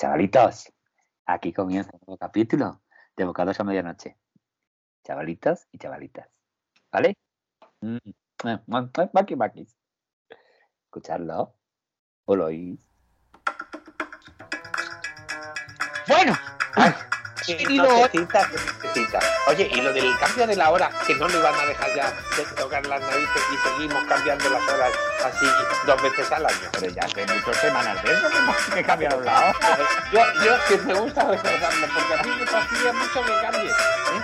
Chavalitos, aquí comienza un nuevo capítulo de Bocados a Medianoche. Chavalitos y chavalitas. ¿Vale? Mm, eh, Maki, maki. Escuchadlo. ¿O lo oís? Bueno. Ay, Y no, lo- necesita, necesita. Oye, y lo del cambio de la hora, que no le van a dejar ya de tocar las narices y seguimos cambiando las horas así dos veces al año. Pero ya hace muchas semanas de eso que, cambiaron la hora. Yo, yo que me gusta recordarlo, porque a mí me fastidia mucho que cambie. ¿eh?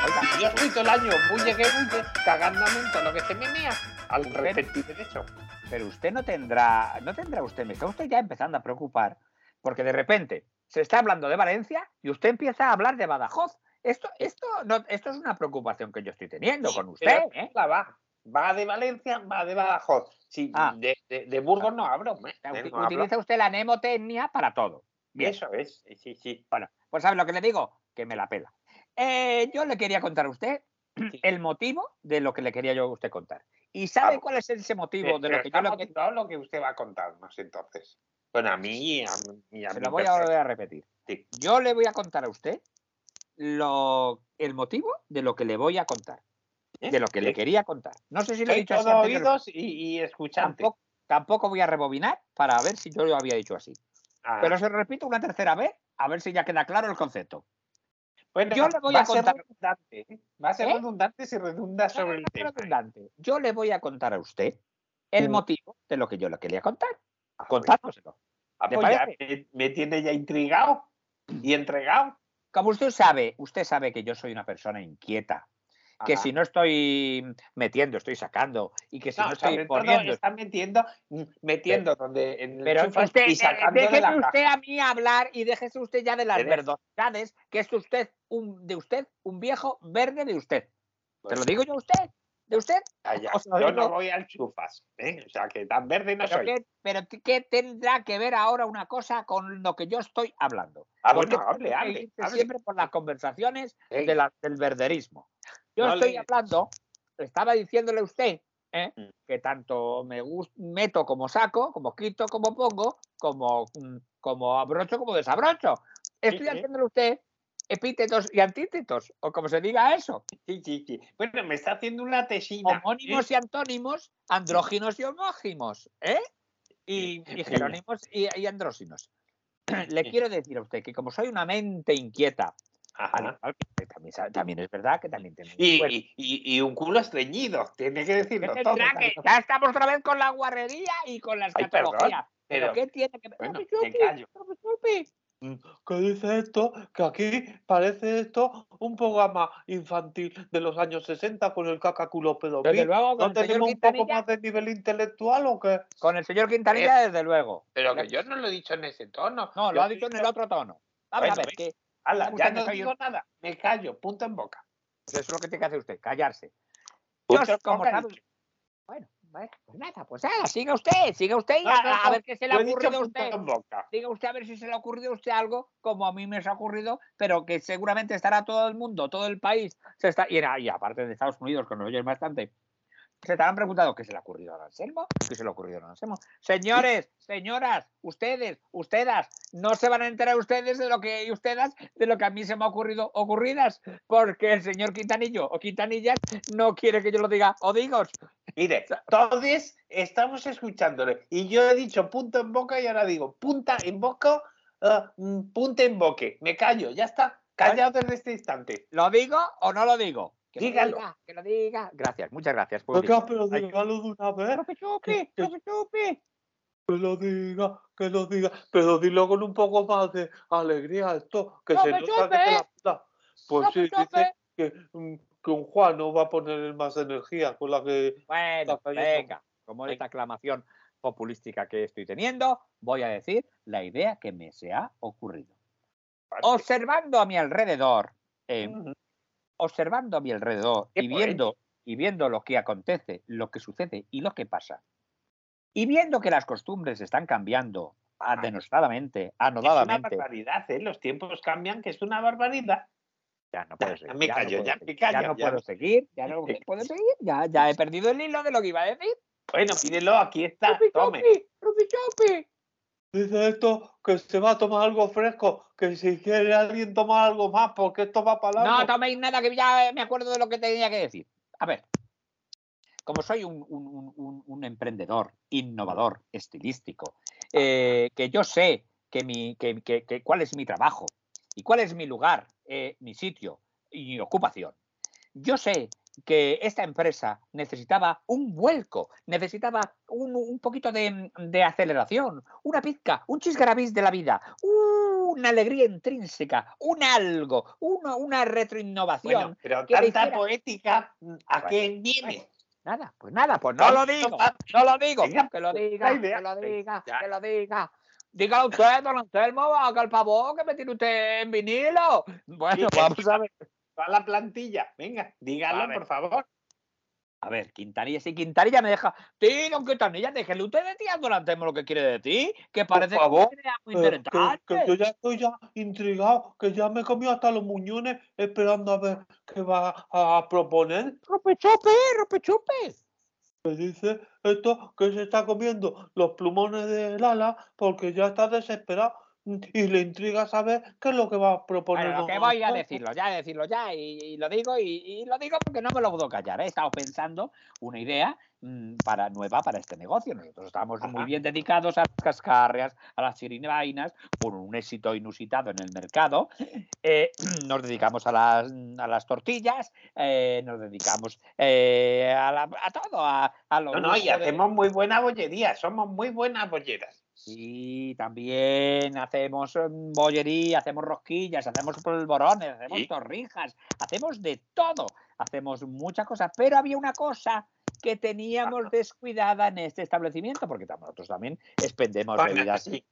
Oiga, yo estoy todo el año muy llegué, muy cagándome en todo lo que se me mea al respectivo derecho. Pero usted no tendrá, no tendrá usted, me está usted ya empezando a preocupar, porque de repente se está hablando de Valencia y usted empieza a hablar de Badajoz. Esto, esto, no, esto es una preocupación que yo estoy teniendo con usted. ¿eh? la va. Va de Valencia, va de Badajoz. Sí, Ah. de, de, de Burgos no hablo. ¿eh? O sea, ¿eh? uti- No hablo. utiliza usted la mnemotecnia para todo. Bien. Eso es, sí, sí. Bueno, pues ¿sabe lo que le digo? Que me la pela. Eh, yo le quería contar a usted Sí. el motivo de lo que le quería yo a usted contar. ¿Y sabe Ah, cuál es ese motivo de Pero lo que yo le lo que usted va a contarnos entonces. Bueno, a mí y a, y a Se mí lo voy a volver a repetir. Sí. Yo le voy a contar a usted lo, el motivo de lo que le voy a contar. ¿Eh? De lo que le Sí. quería contar. No sé si lo he dicho así todo pero oídos y, y escuchante. tampoco, tampoco voy a rebobinar para ver si yo lo había dicho así. Ah, Pero se lo repito una tercera vez, a ver si ya queda claro el concepto. bueno, yo le voy va a ser contar- redundante. ¿eh? Va a ser ¿Eh? redundante si redunda sobre el tema. ¿eh? redundante. Yo le voy a contar a usted el Mm. motivo de lo que yo le quería contar. Ah, Contándoselo. Ah, ¿Le pues ya me, me tiene ya intrigado y entregado. Como usted sabe, usted sabe que yo soy una persona inquieta, que Ajá. si no estoy metiendo, estoy sacando, y que si no, No, estoy poniendo. está metiendo, mm, metiendo donde en el Pero usted, y eh, sacando de déjese la usted caja. a mí hablar y déjese usted ya de las verdosidades, que es usted un, de usted un viejo verde de usted. ¿Te Pues lo digo yo a usted? ¿De usted? lo Yo no voy al chufas, ¿eh? o sea que tan verde no ¿Pero, soy. qué, pero qué tendrá que ver ahora una cosa con lo que yo estoy hablando? Ah, bueno, hable, hable, siempre por las conversaciones Ey, de la- del verderismo. Yo No estoy le- hablando, estaba diciéndole a usted ¿eh? Mm. que tanto me meto como saco, como quito como pongo, como, mm, como abrocho como desabrocho. Estoy sí. haciéndole a usted epítetos y antítetos, o como se diga eso, Sí, sí, sí. Bueno, me está haciendo una tesina. homónimos y antónimos, andróginos y homógimos, ¿eh? Y, y jerónimos y, y andróginos. Le quiero decir a usted que como soy una mente inquieta, Ajá. también, también es verdad que también tengo Y, y, y- un culo estreñido, tiene que ¿Qué decirlo todo. que- ya estamos otra vez con la guarrería y con la Ay, perdón, escatología. ¿Pero pero- qué tiene que ver? bueno, Chupi. ¿Qué dice esto? Que aquí parece esto un programa infantil de los años 60 con el cacaculo Desde pedofil. luego, con ¿No el tenemos un poco más de nivel intelectual o qué? con el señor Quintanilla, desde luego. Pero que yo no lo he dicho en ese tono. No, lo Yo ha dicho en el otro tono. Vamos Bueno, a ver, que Ala, ya no digo un- nada, me callo, punto en boca. eso es lo que tiene que hacer usted, callarse. Yo, como. Bueno, bueno, pues nada, pues nada, siga usted, siga usted y No, a, no, a no, ver qué se le ha ocurrido a usted. Diga usted a ver si se le ha ocurrido a usted algo como a mí me se ha ocurrido, pero que seguramente estará todo el mundo, todo el país, se está, y, era- y aparte de Estados Unidos, que nos oyen bastante, se estarán preguntando qué se le ha ocurrido a Anselmo, qué se le ha ocurrido a Anselmo. Señores, señoras, ustedes, ustedes, no se van a enterar ustedes de lo que y ustedes de lo que a mí se me ha ocurrido ocurridas, porque el señor Quintanillo o Quintanillas no quiere que yo lo diga o. Mire, todos estamos escuchándole. Y yo he dicho punto en boca y ahora digo punta en boca, ah, mm, punta en boque. Me callo, ya está. Callado desde este instante. ¿Lo digo o no lo digo? Que lo Dígalo. diga, que lo diga. Gracias, muchas gracias. Venga, público. pero dígalo de una vez. Que- profe Chupi. Que lo diga, que lo diga. Pero dilo con un poco más de alegría esto, que No se nota que te la da. Pues No sí, dice que, mm, que un Juan no va a poner más energía con la que Bueno, venga, como esta aclamación populística que estoy teniendo, voy a decir la idea que me se ha ocurrido. Observando a mi alrededor, eh, Ujú. Observando a mi alrededor y viendo, y viendo lo que acontece, lo que sucede y lo que pasa, y viendo que las costumbres están cambiando ah, denostadamente, Es una anodadamente, barbaridad, ¿eh? Los tiempos cambian, que es una barbaridad. ya no puedo Ya seguir. me ya no callo, puedo ya seguir, me callo, ya no ya puedo me- seguir, ya no puedo seguir, ya, ya he perdido el hilo de lo que iba a decir. Bueno, pídelo, aquí está. Chupi, Tome. chupi, chupi, chupi. Dice esto que se va a tomar algo fresco, que si quiere alguien tomar algo más, porque esto va para No largo. toméis nada, que ya me acuerdo de lo que tenía que decir. A ver, como soy un, un- un- un- un emprendedor, innovador, estilístico, eh, que yo sé que mi, que, que- que cuál es mi trabajo y cuál es mi lugar, eh, mi sitio y mi ocupación. Yo sé que esta empresa necesitaba un vuelco, necesitaba un, un poquito de, de aceleración, una pizca, un chisgarabís de la vida, una alegría intrínseca, un algo, una, una retroinnovación. Bueno, pero tanta poética, ¿a Bueno, qué viene? Nada, pues nada, pues no No, lo digo, no lo digo, que lo diga, que lo diga, que lo diga. Dígalo usted, don Anselmo, haga el favor que me tiene usted en vinilo. Bueno, Sí, vamos a ver. Va la plantilla. Venga, dígalo, A por favor. A ver, Quintanilla, si Quintanilla me deja. Sí, don Quintanilla, déjele usted de ti Anselmo lo que quiere de ti, que parece que favor, tiene algo Eh, que, que interesante. yo ya estoy ya intrigado, que ya me comí hasta los muñones esperando a ver qué va a proponer. Ropechope, ropechope. Me dice esto que se está comiendo los plumones de Lala porque ya está desesperado y le intriga saber qué es lo que va a proponer. Bueno, lo que voy a decirlo, ya decirlo ya, y, y lo digo, y, y lo digo porque no me lo puedo callar. ¿eh? He estado pensando una idea mm, para, nueva para este negocio. Nosotros estamos muy bien dedicados a las cascarrias, a las chirivainas, por un éxito inusitado en el mercado. Eh, nos dedicamos a las, a las tortillas, eh, nos dedicamos eh, a, la- a todo, a, a lo No, no, y de- hacemos muy buena bollería. Somos muy buenas bolleras. Sí, también hacemos mm, bollería, hacemos rosquillas, hacemos polvorones, hacemos Sí. torrijas, hacemos de todo, hacemos muchas cosas, pero había una cosa que teníamos descuidada en este establecimiento, porque nosotros también expendemos bebidas. sí.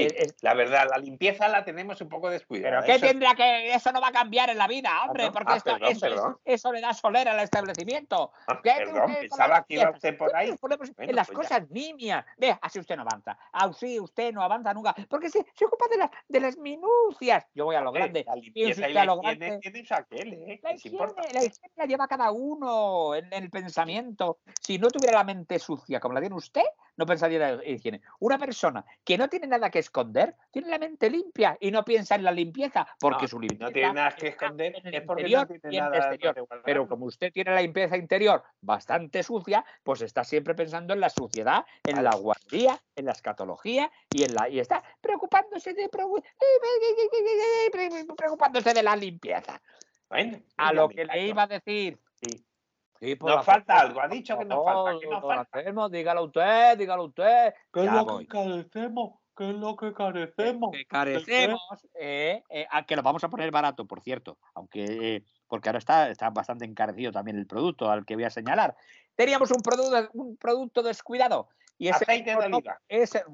Sí, Es- es- la verdad, la limpieza la tenemos un poco descuidada. Pero ¿qué eso- tendrá que eso no va a cambiar en la vida, hombre? no. Porque Ah, esto, perdón, eso, es- perdón. eso le da solera al establecimiento. Ah, ¿Qué perdón, con pensaba que iba usted por ahí. Bueno, en las pues cosas nimias. Ve, así usted no avanza. Así usted no avanza nunca. Porque se, se ocupa de las, de las minucias. Yo voy a lo Eh, grande. La limpieza y la lo higiene tiene aquel, ¿eh? La higiene, la higiene la lleva cada uno en el pensamiento. Si no tuviera la mente sucia como la tiene usted, no pensaría en la higiene. Una persona que no tiene nada que esconder, tiene la mente limpia y no piensa en la limpieza, porque No, su limpieza no tiene nada que esconder, en el es porque interior no tiene y en el nada exterior. Pero como usted tiene la limpieza interior bastante sucia, pues está siempre pensando en la suciedad, en la guardería, en la escatología y en la y está preocupándose de preocupándose de la limpieza. Bueno, A lo que le iba a decir. Sí. Sí, Nos falta algo, ha dicho que nos falta. ¿Qué nos falta? Anselmo, dígalo usted, dígalo usted. ¿Qué es lo voy. que carecemos? ¿Qué es lo que carecemos? que carecemos, eh, eh, a que lo vamos a poner barato, por cierto, aunque eh, porque ahora está, está bastante encarecido también el producto al que voy a señalar. Teníamos un producto, un producto descuidado y ese Aceite de oliva. ese-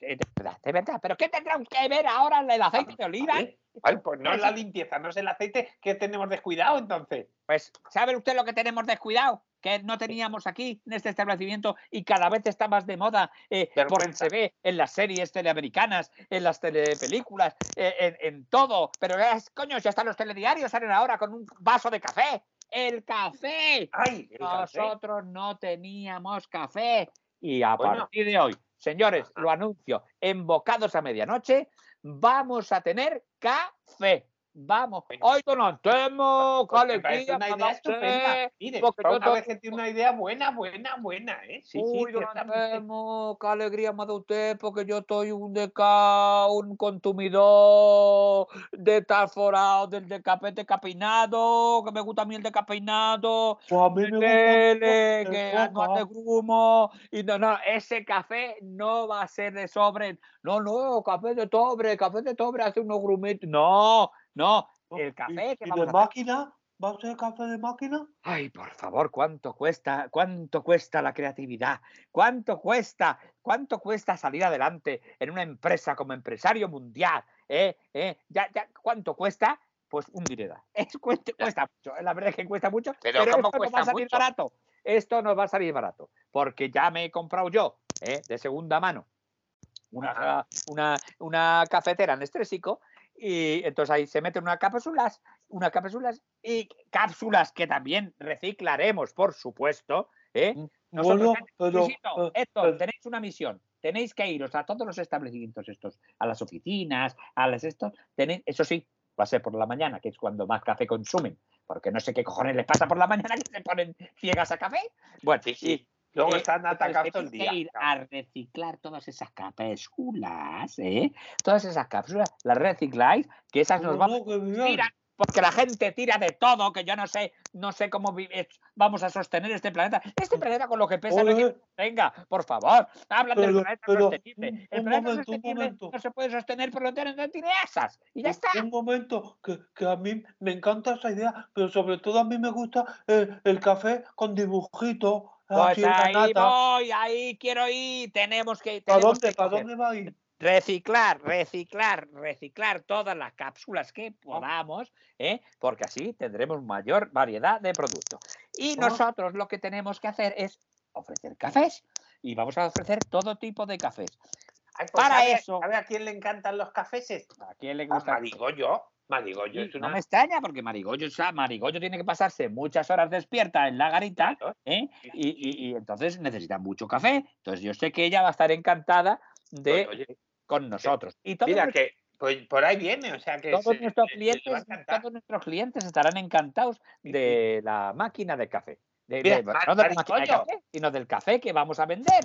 de verdad, de verdad, pero ¿qué tendrá que ver ahora el aceite de oliva? Vale, vale, pues no es la limpieza, no es el aceite que tenemos descuidado entonces. Pues, ¿sabe usted lo que tenemos descuidado? Que no teníamos aquí en este establecimiento y cada vez está más de moda eh, porque se ve en las series teleamericanas, en las telepelículas, eh, en, en todo. Pero es, coño, ya están los telediarios, salen ahora con un vaso de café. ¡El café! Ay, el café. Nosotros no teníamos café. Y a Bueno. partir de hoy, señores, lo anuncio, en bocados a medianoche, vamos a tener café. Vamos. Hoy qué Pues parece alegría, una idea da estupenda. Mire, porque una vez que tiene una idea buena, buena, buena, ¿eh? Sí, sí, Uy, ciertamente. Anselmo, qué alegría me da usted, porque yo estoy un deca, un consumidor de tal forado, del decapete capinado, que me gusta a mí el decapeinado, Pues a mí me gusta Tele, mucho que no Boca. grumo, y no, no, ese café no va a ser de sobre, no, no, café de tobre, café de tobre hace unos grumitos, no, no, el café ¿Y, que y vamos de a hacer- máquina? ¿Va a ser café de máquina? Ay, por favor, ¿cuánto cuesta? ¿Cuánto cuesta la creatividad? ¿Cuánto cuesta? ¿Cuánto cuesta salir adelante en una empresa como empresario mundial? ¿Eh? ¿Eh? ¿Ya, ya, ¿Cuánto cuesta? Pues un dinero. Es, cuesta, cuesta mucho. La verdad es que cuesta mucho. Pero Pero, ¿cómo esto nos va cuesta a salir mucho? barato. Esto nos va a salir barato. Porque ya me he comprado yo, ¿eh? de segunda mano, una, una, una cafetera en estrésico. Y entonces ahí se meten unas cápsulas, unas cápsulas y cápsulas que también reciclaremos, por supuesto. ¿eh? Nosotros, Bueno, pero, eh, Héctor, eh, tenéis una misión. tenéis que iros a todos los establecimientos estos, a las oficinas, a las estos, tenéis, eso sí, va a ser por la mañana, que es cuando más café consumen, porque no sé qué cojones les pasa por la mañana que se ponen ciegas a café. Bueno, Sí, sí. Luego Eh, están atacados todo el que día. ir a reciclar todas esas cápsulas, ¿eh? Todas esas cápsulas, las recicláis, que esas nos ¿Cómo vamos no, que bien? tiran, porque la gente tira de todo, que yo no sé, no sé cómo es- vamos a sostener este planeta. Este planeta con lo que pesa no quien venga, por favor, hablan del planeta pero, sostenible. un- El un planeta momento, un sostenible momento. no se puede sostener por lo tanto no tiene asas. Y ya está. Un momento, que, que a mí me encanta esa idea, pero sobre todo a mí me gusta el, el café con dibujitos, Pues en la ahí voy, ahí quiero ir. Tenemos que, ¿Para dónde, que para coger. dónde va a ir? reciclar, reciclar, reciclar todas las cápsulas que Ah. podamos, ¿eh? porque así tendremos mayor variedad de productos. Y Ah. nosotros lo que tenemos que hacer es ofrecer cafés y vamos a ofrecer todo tipo de cafés. Ay, pues, Para ¿sabe- eso- ¿Sabe a quién le encantan los cafés? ¿A quién le gusta? Marigollo. Marigollo es No una... me extraña porque Marigollo, o sea, Marigollo tiene que pasarse muchas horas despierta en la garita. ¿eh? y, y- y entonces necesita mucho café. Entonces yo sé que ella va a estar encantada de Pues, oye, con nosotros. Y todos Mira nuestros- que pues, por ahí viene, o sea que... todos se- nuestros clientes, todos nuestros clientes estarán encantados de la máquina de café. De, Mira, de- Mar- no de la máquina de Marigollo. café, sino del café que vamos a vender.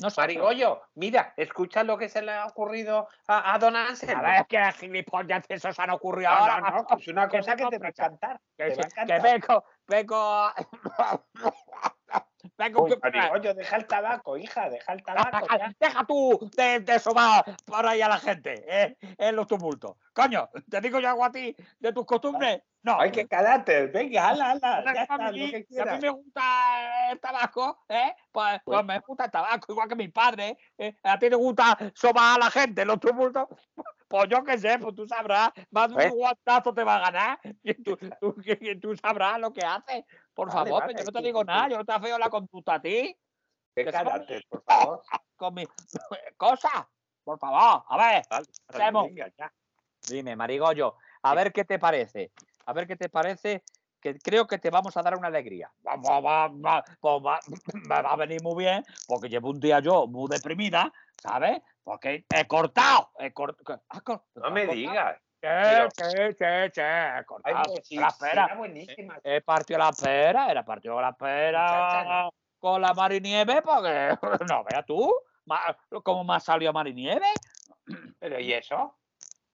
Nosotros. Marigollo, mira, escucha lo que se le ha ocurrido a, a Don Anselmo. A ver, qué gilipollas esos han ocurrido No, ahora. no, no, que es una que cosa que te va a encantar. que, te va a que encantar. vengo, vengo, vengo, Uy, Marigollo, deja el tabaco, hija, deja el tabaco. ya. Deja tú de, de sobar por ahí a la gente ¿eh? en los tumultos. Coño, te digo yo algo a ti de tus costumbres. No. Ay, qué carácter, venga, ala, ala, ya que a está, mí- lo que si a mí quieras. me gusta el tabaco, ¿eh? Pues, pues Pues- me gusta el tabaco, igual que mi padre. ¿eh? A ti te gusta sobar a la gente en los tumultos. Pues yo qué sé, pues tú sabrás. Más de Pues- un guantazo te va a ganar. Y tú, tú- que- que tú sabrás lo que haces. Por Vale, favor, vale, que yo no te digo nada. Yo no te feo la conducta a ti. Qué que carácter, por favor. Con mi cosa. Por favor, a ver. Vale, venga. Dime, Marigollo, a ver qué te parece. A ver qué te parece, que creo que te vamos a dar una alegría. Va, va, va, va, pues va- me va a venir muy bien, porque llevo un día yo muy deprimida, ¿sabes? Porque he cortado. He cort- ¿Has cor- No me cortado? digas. Sí, pero- sí, sí, sí, he Ay, cortado pues sí, la sí, pera. era buenísima. He partido la pera, era partido la pera Muchacha, con la marinieve, porque no veas tú cómo me ha salido marinieve. Pero ¿y eso?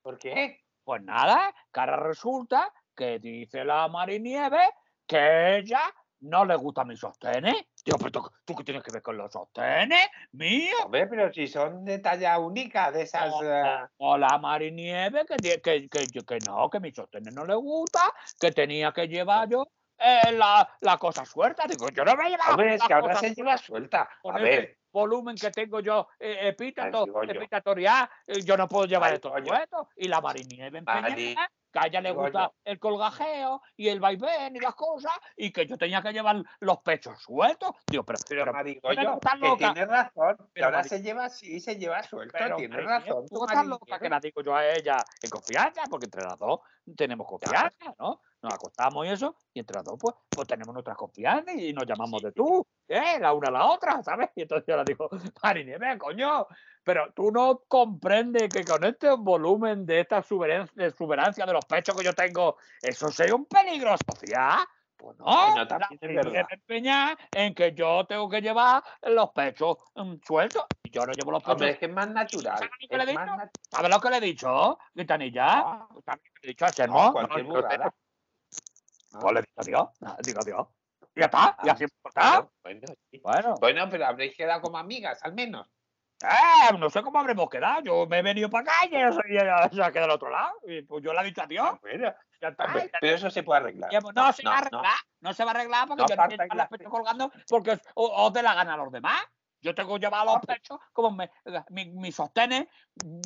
¿Por qué? Pues nada, ahora resulta que dice la Marinieve que ella no le gusta mis sostenes. Tío, pero tú, ¿tú qué tienes que ver con los sostenes míos? Hombre, pero si son de talla única, de esas... O, eh, o- la Marinieve que, que, que, que no, que mis sostenes no le gusta, que tenía que llevar yo eh, la, la cosa suelta. Digo, yo no me he llevado Hombre, es que ahora se lleva suelta. A ver, volumen que tengo yo eh, epíteto, digo yo. epitatorial, eh, yo no puedo llevar esto. Y la Marinieve empeñada, que a ella le gusta yo. el colgajeo y el vaivén y las cosas, y que yo tenía que llevar los pechos sueltos. Digo, pero, pero pero, no estás que tiene razón. Que Pero ahora se lleva así, se lleva suelto. pero, tiene razón. tú estás loca que la digo yo a ella en confianza, porque entre las dos tenemos confianza, ¿no? Nos acostamos y eso, y entre las dos, pues, pues tenemos nuestra confianza y nos llamamos de tú, ¿eh? La una a la otra, ¿sabes? Y entonces yo le digo, Marinieve, coño, pero tú no comprendes que con este volumen de esta exuberancia, de los pechos que yo tengo, eso sería un peligro social. Pues no, Bueno, la también es Marinieve verdad. empeña en que yo tengo que llevar los pechos mm, sueltos. Y yo no llevo los pechos Hombre, es que es más natural. ¿Sabes lo que le he dicho? ¿Sabes lo que le he dicho, Gitanilla? Ah. ¿Sabes lo que le he dicho no, cualquier No, no, burrada. Pues le adiós, digo adiós. Y ya está, Ah, así está. Claro, Bueno, sí. Bueno, Bueno, pero habréis quedado como amigas, al menos. eh, no sé cómo habremos quedado. Yo me he venido para acá y ella se- se ha quedado al otro lado. Y pues yo le he dicho adiós. Bueno, Ya está. hombre, ya pero eso se puede arreglar. Ya, pues, no, se va a arreglar, no. se va a arreglar porque No yo no quiero partáis llevar la los pechos colgando porque os, dé la gana a los demás. Yo tengo que llevar los Ah, pues. pechos como me- mi- mis sostenes mm,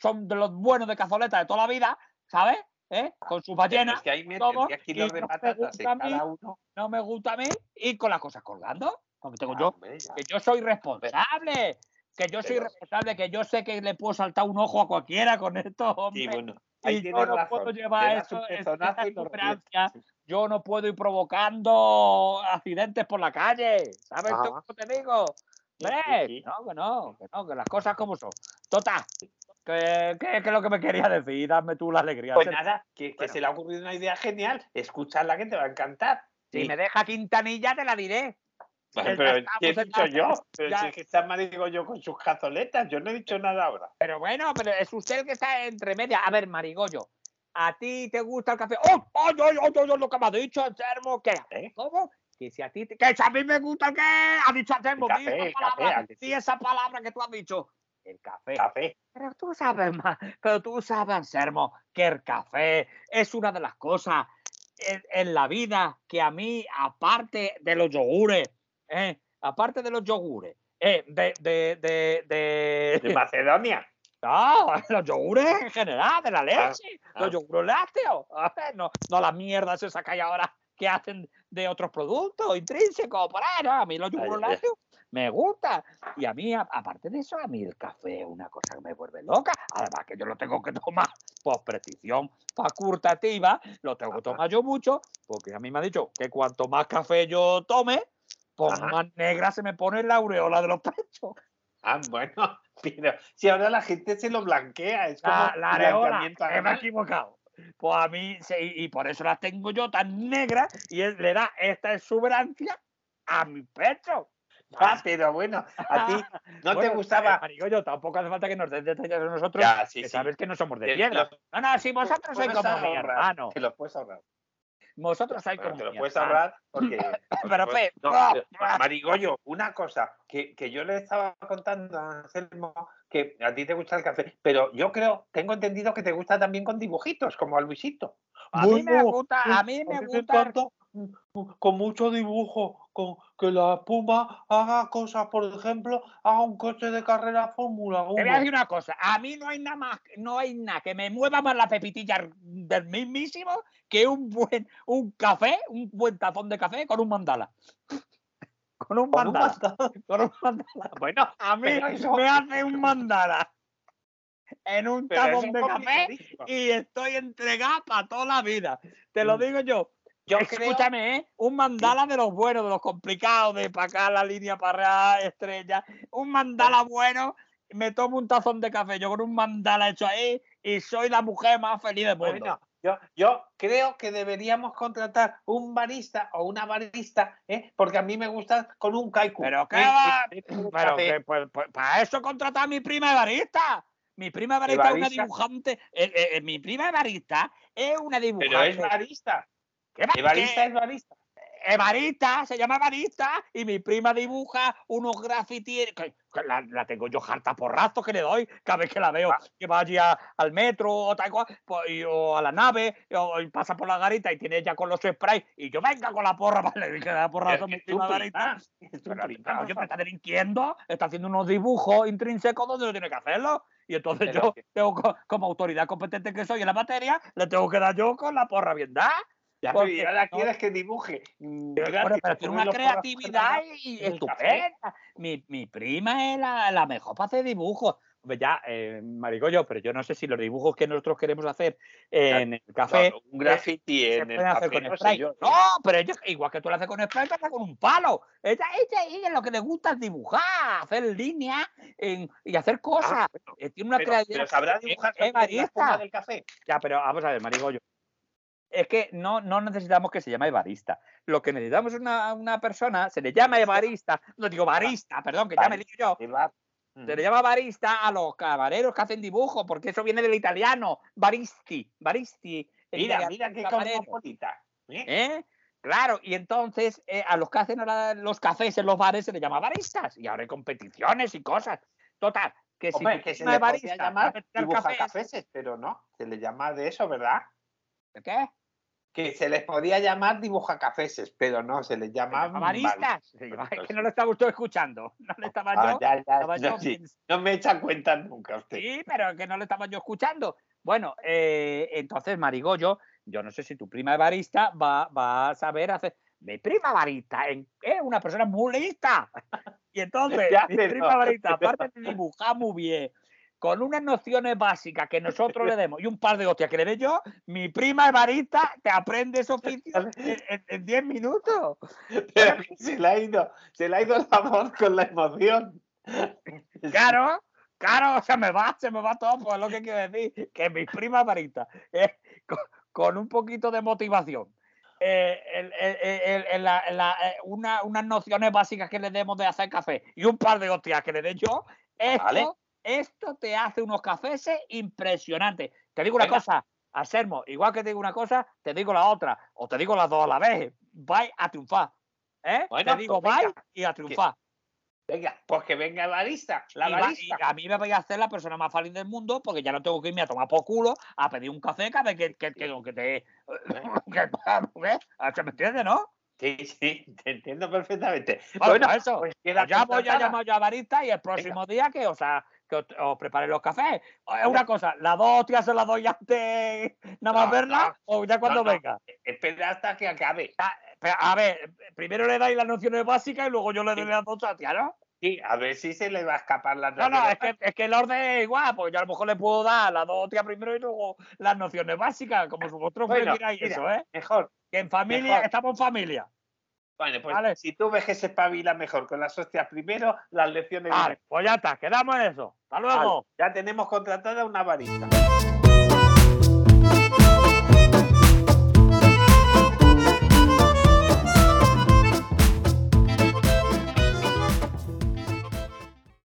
son de los buenos de cazoleta de toda la vida, ¿sabes? ¿Eh? Con sus ballenas, Es que ahí metes todo, 10 kilos de no me patatas gusta a en mí. cada uno. no me gusta a mí ir con las cosas colgando. Porque tengo Ah, yo, hombre, que yo soy responsable, que yo soy responsable, que yo sé que le puedo saltar un ojo a cualquiera con esto, hombre. Sí, bueno, ahí Y yo no razón. puedo Le llevar eso, esa. Yo no puedo ir provocando accidentes por la calle. ¿Sabes tú Ajá. cómo te digo? Hombre, sí. no, que no, que no, que las cosas como son. Total, que, que, que es lo que me quería decir, dame tú la alegría. Pues nada, que, que Bueno. se le ha ocurrido una idea genial. Escúchala que te va a encantar. si me deja Quintanilla, te la diré. Bueno, pero ¿qué he dicho yo? Pero si es que está marido yo con sus cazoletas, yo no he dicho nada ahora. Pero bueno, pero es usted el que está entre medias. A ver, Marigollo, ¿a ti te gusta el café? ¡Oh! ¡Ay, ay, ay, ay, lo que me ha dicho Anselmo! ¿Qué? ¿Eh? ¿Cómo? Que si a ti te... Que si a mí me gusta el qué? Ha dicho Anselmo, café, café, palabra, ¿a que sí? esa palabra que tú has dicho. El café. Café. Pero tú sabes más, pero tú sabes, Anselmo, que el café es una de las cosas en, en la vida que a mí, aparte de los yogures, ¿eh? aparte de los yogures, eh, de, de, de, de- De Macedonia. no, los yogures en general, de la leche, ah. los yogures lácteos, no, no las mierdas esas que hay ahora que hacen de otros productos intrínsecos, por ahí, ¿no? A mí los yogures lácteos me gustan. Y a mí, aparte de eso, a mí el café es una cosa que me vuelve loca. Además que yo lo tengo que tomar por prescripción facultativa, lo tengo que tomar yo mucho, porque a mí me ha dicho que cuanto más café yo tome, pues Ajá. más negra se me pone la aureola de los pechos. Ah, bueno, pero si ahora la gente se lo blanquea, es como La, la areola, eh, me he equivocado. Pues a mí, y y por eso las tengo yo tan negras y es- le da esta exuberancia a mi pecho. Ah, pero bueno, a ti no te Bueno, gustaba. Marigollo, tampoco hace falta que nos des detalles a nosotros, Ya, sí, que sí. sabes que no somos de Te piedra. los No, no, si vosotros sois como mi ahorrar, hermano. Te lo puedes ahorrar. Vosotros sois como te lo mi puedes hermano. ahorrar porque. Pero, Fe, no, ¡ah! Marigollo, una cosa que, que yo le estaba contando a Anselmo que a ti te gusta el café, pero yo creo, tengo entendido que te gusta también con dibujitos, como a Luisito. A mí me gusta, a mí me gusta. con mucho dibujo, con que la espuma haga cosas, por ejemplo, haga un coche de carrera Fórmula 1. Te voy a decir una cosa, a mí no hay nada más, no hay nada que me mueva más la pepitilla del mismísimo que un buen, un café, un buen tazón de café con un mandala. Con un mandala. Con un mandala. Bueno, A mí eso- me hace un mandala en un es de café y estoy entregada para toda la vida. Te lo Mm. digo yo. Yo creo, Escúchame, ¿eh? Un mandala de los buenos, de los complicados, de para acá la línea para allá, estrella. Un mandala bueno, me tomo un tazón de café, yo con un mandala hecho ahí y soy la mujer más feliz del mundo. bueno, yo, yo creo que deberíamos contratar un barista o una barista, ¿eh? porque a mí me gusta con un kaiku. Pero qué ¿eh? va, pero que, pues, pues, para eso contratar a mi prima Evarista. Mi prima Evarista es una dibujante. eh, eh, eh, mi prima Evarista es una dibujante. Pero es barista. ¿Qué qué? es barista. Evarista, se llama Evarista, y mi prima dibuja unos grafitis. que- que La, la tengo yo harta porrazos que le doy cada vez que la veo. Ah. Que va allí a- al metro o tal cual, pues, y- o a la nave, o, y pasa por la garita y tiene ella con los sprays, y yo venga con la porra, vale, le da porrazo a mi prima claro, por yo me está delinquiendo, está haciendo unos dibujos intrínsecos donde no tiene que hacerlo. Y entonces Pero yo, que- tengo, co- como autoridad competente que soy en la materia, le tengo que dar yo con la porra bien dada. Ya, pero no- quieres que dibuje. mm, Pero, bueno, pero te tiene una creatividad y estupenda. Mi, mi prima es la, la mejor para hacer dibujos. Ya, eh, Marigollo, pero yo no sé si los dibujos que nosotros queremos hacer en el la- café un graffiti se en el hacer café, con no spray. pero ella, igual que tú lo haces con spray, hace con un palo. Ella, ella, ella lo que le gusta es dibujar, hacer líneas y hacer cosas. Ah, bueno, Eh, Tiene una pero, creatividad. pero sabrá dibujar es también la del café. Ya, pero vamos a ver, Marigollo. Es que no, no necesitamos que se llame barista. Lo que necesitamos es una, una persona, se le llama barista, no digo barista, perdón, que ya me digo yo, se le llama barista a los camareros que hacen dibujo, porque eso viene del italiano, baristi, baristi. Mira, mira qué cosmopolita. ¿eh? ¿eh? Claro, y entonces eh, a los que hacen ahora los cafés en los bares se les llama baristas, y ahora hay competiciones y cosas. Total, que si Hombre, que se prima le barista, llamar dibuja cafés, pero no, se le llama de eso, ¿verdad? ¿Qué? Que se les podía llamar dibuja cafeses, pero no, se les Se llama llama baristas. Se llama- es que no lo estaba usted escuchando. No le estaba Ah, yo. ya, ya, estaba no, yo sí, no me echa cuenta nunca usted. Sí, pero que no le estaba yo escuchando. Bueno, eh, entonces, Marigollo, yo no sé si tu prima de barista va, va a saber hacer. Mi prima barista en- es una persona muy lista. Y entonces, Ya, mi prima barista, pero- aparte de dibujar muy bien, con unas nociones básicas que nosotros le demos y un par de hostias que le dé yo, mi prima Evarista te aprende ese oficio en- en- en 10 minutos. Pero que se le ha ido, se le ha ido la voz con la emoción. Claro, claro, se me va, se me va todo, pues es lo que quiero decir, que mi prima Marita, eh, con, con un poquito de motivación, eh, el- el- el- el- la- la- una- unas nociones básicas que le demos de hacer café y un par de hostias que le dé yo, esto, Vale. Esto te hace unos cafés impresionantes. Te digo una Venga. cosa, Anselmo, igual que te digo una cosa, te digo la otra, o te digo las dos a la vez, vais a triunfar. ¿eh? Bueno, te digo, pues vais venga. y a triunfar. Venga, pues que venga la la y, va- barista. y a mí me vais a hacer la persona más feliz del mundo porque ya no tengo que irme a tomar por culo a pedir un café cada vez que, que, que, que te. que- ¿eh? ¿Se me entiende, no? Sí, sí, te entiendo perfectamente. Bueno, Bueno, pues eso. pues Pues ya voy a llamar yo a barista y el próximo día que, o sea, que os, os prepare los cafés. Es una cosa, las dos hostias se las doy antes nada más No, verla o ya cuando no. venga. Espera hasta que acabe. Pero, a ver, primero le dais las nociones básicas y luego yo le doy las dos hostias, ¿no? Sí, a ver si se le va a escapar la No, no, es que, es que el orden es igual, pues yo a lo mejor le puedo dar las dos hostias primero y luego las nociones básicas, como vosotros Bueno, prefierais mira, eso, ¿eh? Mejor. Que en familia, mejor. estamos en familia. Bueno, pues Vale. si tú ves que se espabila mejor con las hostias primero, las lecciones. Vale, pues ya está, quedamos en eso. Hasta luego. Vale, ya tenemos contratada una barista.